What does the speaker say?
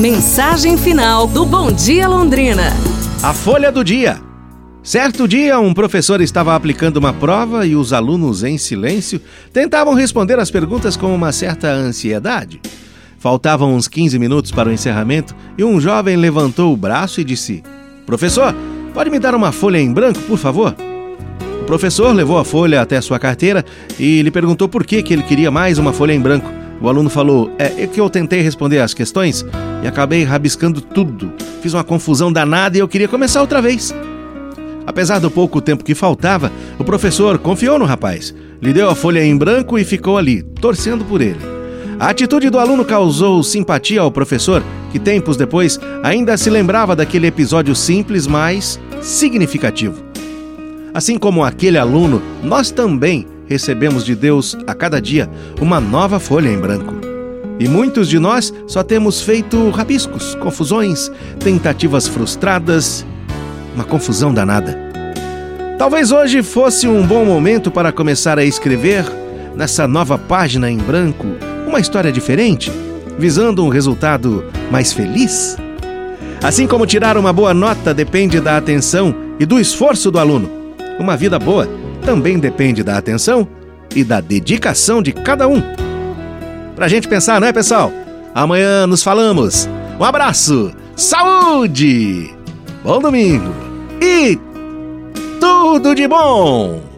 Mensagem final do Bom Dia Londrina. A Folha do Dia. Certo dia, um professor estava aplicando uma prova e os alunos, em silêncio, tentavam responder as perguntas com uma certa ansiedade. Faltavam uns 15 minutos para o encerramento e um jovem levantou o braço e disse: Professor, pode me dar uma folha em branco, por favor? O professor levou a folha até sua carteira e lhe perguntou por que, que ele queria mais uma folha em branco. O aluno falou: É, é que eu tentei responder as questões e acabei rabiscando tudo. Fiz uma confusão danada e eu queria começar outra vez. Apesar do pouco tempo que faltava, o professor confiou no rapaz, lhe deu a folha em branco e ficou ali, torcendo por ele. A atitude do aluno causou simpatia ao professor, que tempos depois ainda se lembrava daquele episódio simples, mas significativo. Assim como aquele aluno, nós também recebemos de Deus a cada dia uma nova folha em branco. E muitos de nós só temos feito rabiscos, confusões, tentativas frustradas, uma confusão danada. Talvez hoje fosse um bom momento para começar a escrever, nessa nova página em branco, uma história diferente, visando um resultado mais feliz. Assim como tirar uma boa nota depende da atenção e do esforço do aluno, uma vida boa também depende da atenção e da dedicação de cada um. Pra gente pensar, não é, pessoal? Amanhã nos falamos. Um abraço, saúde, bom domingo e tudo de bom!